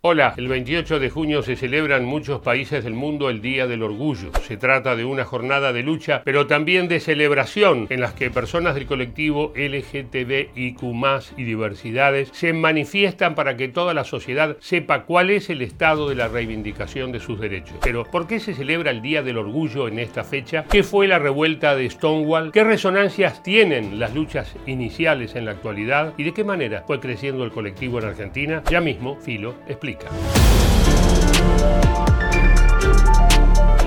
Hola, el 28 de junio se celebra en muchos países del mundo el Día del Orgullo. Se trata de una jornada de lucha, pero también de celebración en las que personas del colectivo LGTBIQ y diversidades se manifiestan para que toda la sociedad sepa cuál es el estado de la reivindicación de sus derechos. Pero, ¿por qué se celebra el Día del Orgullo en esta fecha? ¿Qué fue la revuelta de Stonewall? ¿Qué resonancias tienen las luchas iniciales en la actualidad? ¿Y de qué manera fue creciendo el colectivo en Argentina? Ya mismo, Filo explica. explica.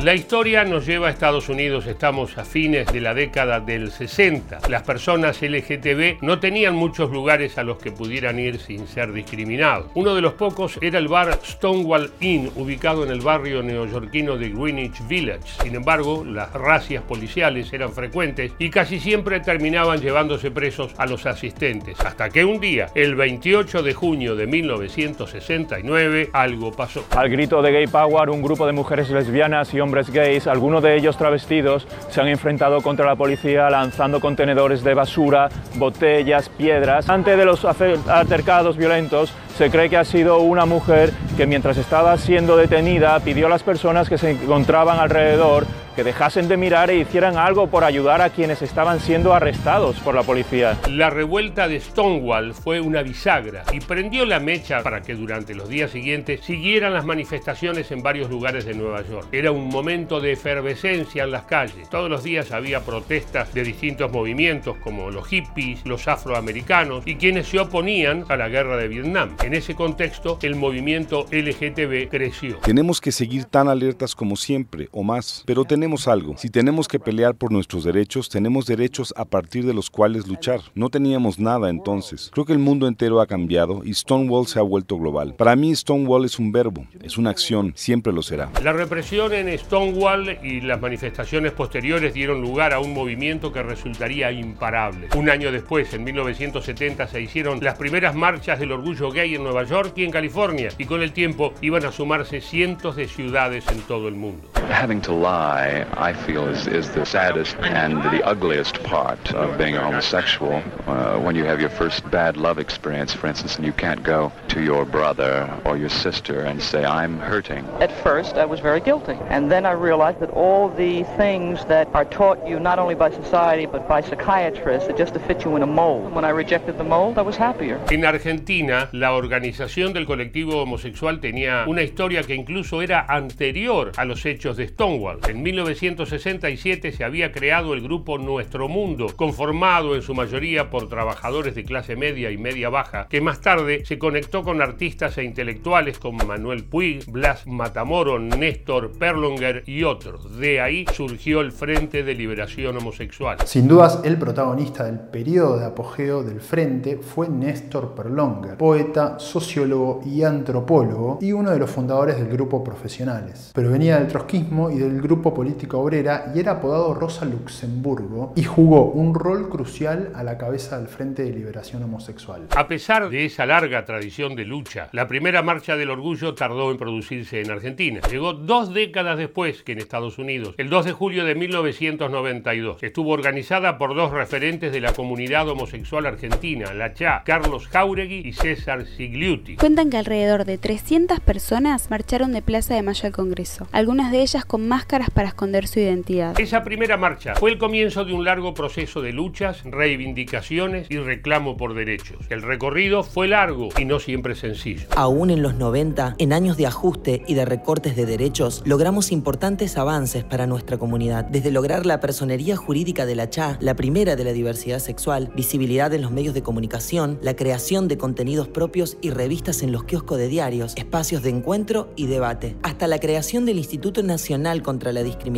La historia nos lleva a Estados Unidos, estamos a fines de la década del 60. Las personas LGTB no tenían muchos lugares a los que pudieran ir sin ser discriminados. Uno de los pocos era el bar Stonewall Inn, ubicado en el barrio neoyorquino de Greenwich Village. Sin embargo, las racias policiales eran frecuentes y casi siempre terminaban llevándose presos a los asistentes. Hasta que un día, el 28 de junio de 1969, algo pasó. Al grito de Gay Power, un grupo de mujeres lesbianas y hombres hombres gays, algunos de ellos travestidos, se han enfrentado contra la policía lanzando contenedores de basura, botellas, piedras. Antes de los altercados violentos, se cree que ha sido una mujer que mientras estaba siendo detenida pidió a las personas que se encontraban alrededor que dejasen de mirar e hicieran algo por ayudar a quienes estaban siendo arrestados por la policía. La revuelta de Stonewall fue una bisagra y prendió la mecha para que durante los días siguientes siguieran las manifestaciones en varios lugares de Nueva York. Era un momento de efervescencia en las calles. Todos los días había protestas de distintos movimientos como los hippies, los afroamericanos y quienes se oponían a la guerra de Vietnam. En ese contexto, el movimiento LGTB creció. Tenemos que seguir tan alertas como siempre o más, pero tenemos tenemos algo. Si tenemos que pelear por nuestros derechos, tenemos derechos a partir de los cuales luchar. No teníamos nada entonces. Creo que el mundo entero ha cambiado y Stonewall se ha vuelto global. Para mí Stonewall es un verbo, es una acción, siempre lo será. La represión en Stonewall y las manifestaciones posteriores dieron lugar a un movimiento que resultaría imparable. Un año después, en 1970, se hicieron las primeras marchas del orgullo gay en Nueva York y en California, y con el tiempo iban a sumarse cientos de ciudades en todo el mundo. Having to lie I, feel is, is the saddest and the ugliest part of being a homosexual. Uh, when you have your first bad love experience, for instance, and you can't go to your brother or your sister and say, I'm hurting. At first, I was very guilty. And then I realized that all the things that are taught you not only by society but by psychiatrists are just to fit you in a mold. When I rejected the mold, I was happier. En Argentina, la organización del colectivo homosexual tenía una historia que incluso era anterior a los hechos de Stonewall. En 1967 se había creado el grupo Nuestro Mundo, conformado en su mayoría por trabajadores de clase media y media baja, que más tarde se conectó con artistas e intelectuales como Manuel Puig, Blas Matamoro, Néstor Perlonger y otros. De ahí surgió el Frente de Liberación Homosexual. Sin dudas, el protagonista del periodo de apogeo del Frente fue Néstor Perlonger, poeta, sociólogo y antropólogo, y uno de los fundadores del grupo Profesionales. Pero venía del trotskismo y del grupo político obrera y era apodado Rosa Luxemburgo y jugó un rol crucial a la cabeza del Frente de Liberación Homosexual. A pesar de esa larga tradición de lucha, la primera marcha del orgullo tardó en producirse en Argentina. Llegó dos décadas después que en Estados Unidos, el 2 de julio de 1992. Estuvo organizada por dos referentes de la comunidad homosexual argentina, la CHA, Carlos Jauregui y César Sigliuti. Cuentan que alrededor de 300 personas marcharon de Plaza de Mayo al Congreso, algunas de ellas con máscaras para esconder su identidad. Esa primera marcha fue el comienzo de un largo proceso de luchas, reivindicaciones y reclamo por derechos. El recorrido fue largo y no siempre sencillo. Aún en los 90, en años de ajuste y de recortes de derechos, logramos importantes avances para nuestra comunidad, desde lograr la personería jurídica de la CHA, la primera de la diversidad sexual, visibilidad en los medios de comunicación, la creación de contenidos propios y revistas en los kioscos de diarios, espacios de encuentro y debate, hasta la creación del Instituto Nacional contra la Discriminación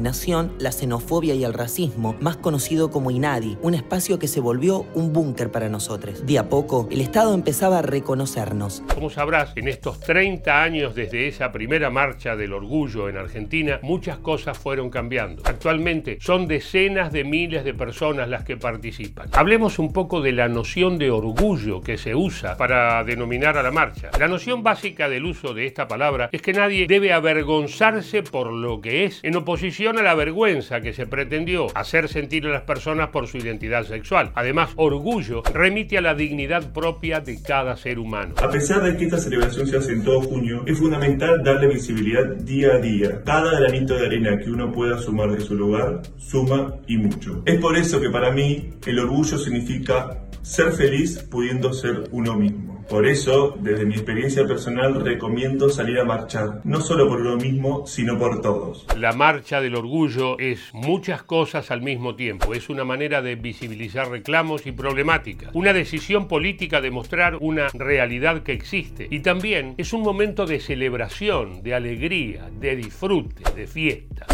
la xenofobia y el racismo, más conocido como INADI, un espacio que se volvió un búnker para nosotros. De a poco, el Estado empezaba a reconocernos. Como sabrás, en estos 30 años desde esa primera marcha del orgullo en Argentina, muchas cosas fueron cambiando. Actualmente son decenas de miles de personas las que participan. Hablemos un poco de la noción de orgullo que se usa para denominar a la marcha. La noción básica del uso de esta palabra es que nadie debe avergonzarse por lo que es en oposición a la vergüenza que se pretendió hacer sentir a las personas por su identidad sexual. Además, orgullo remite a la dignidad propia de cada ser humano. A pesar de que esta celebración se hace en todo junio, es fundamental darle visibilidad día a día. Cada granito de arena que uno pueda sumar de su lugar, suma y mucho. Es por eso que para mí el orgullo significa ser feliz pudiendo ser uno mismo. Por eso, desde mi experiencia personal, recomiendo salir a marchar, no solo por uno mismo, sino por todos. La marcha del orgullo es muchas cosas al mismo tiempo. Es una manera de visibilizar reclamos y problemáticas, una decisión política de mostrar una realidad que existe y también es un momento de celebración, de alegría, de disfrute, de fiesta.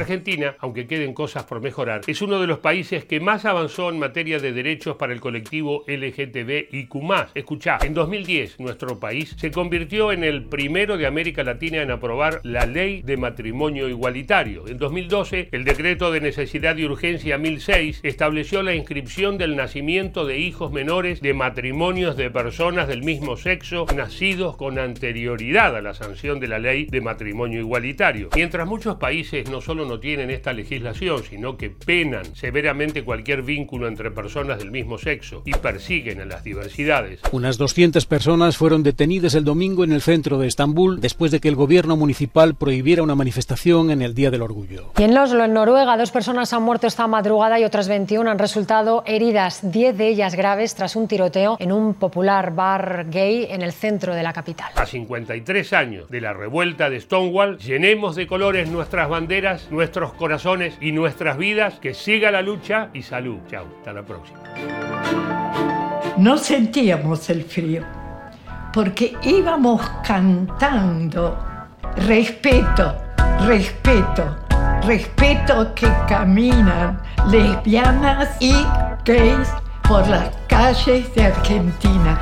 Argentina, aunque queden cosas por mejorar, es uno de los países que más avanzó en materia de derechos para el colectivo LGTBIQ+. Escuchá, en 2010 nuestro país se convirtió en el primero de América Latina en aprobar la ley de matrimonio igualitario. En 2012, el decreto de necesidad y urgencia 1006 estableció la inscripción del nacimiento de hijos menores de matrimonios de personas del mismo sexo nacidos con anterioridad a la sanción de la ley de matrimonio igualitario. Mientras muchos países no solo no tienen esta legislación, sino que penan severamente cualquier vínculo entre personas del mismo sexo y persiguen a las diversidades. Unas 200 personas fueron detenidas el domingo en el centro de Estambul después de que el gobierno municipal prohibiera una manifestación en el Día del Orgullo. Y en Oslo, en Noruega, dos personas han muerto esta madrugada y otras 21 han resultado heridas, 10 de ellas graves tras un tiroteo en un popular bar gay en el centro de la capital. A 53 años de la revuelta de Stonewall, llenemos de colores nuestras banderas, nuestros corazones y nuestras vidas. Que siga la lucha y salud. Chao, hasta la próxima. No sentíamos el frío porque íbamos cantando respeto, respeto, respeto que caminan lesbianas y gays por las calles de Argentina.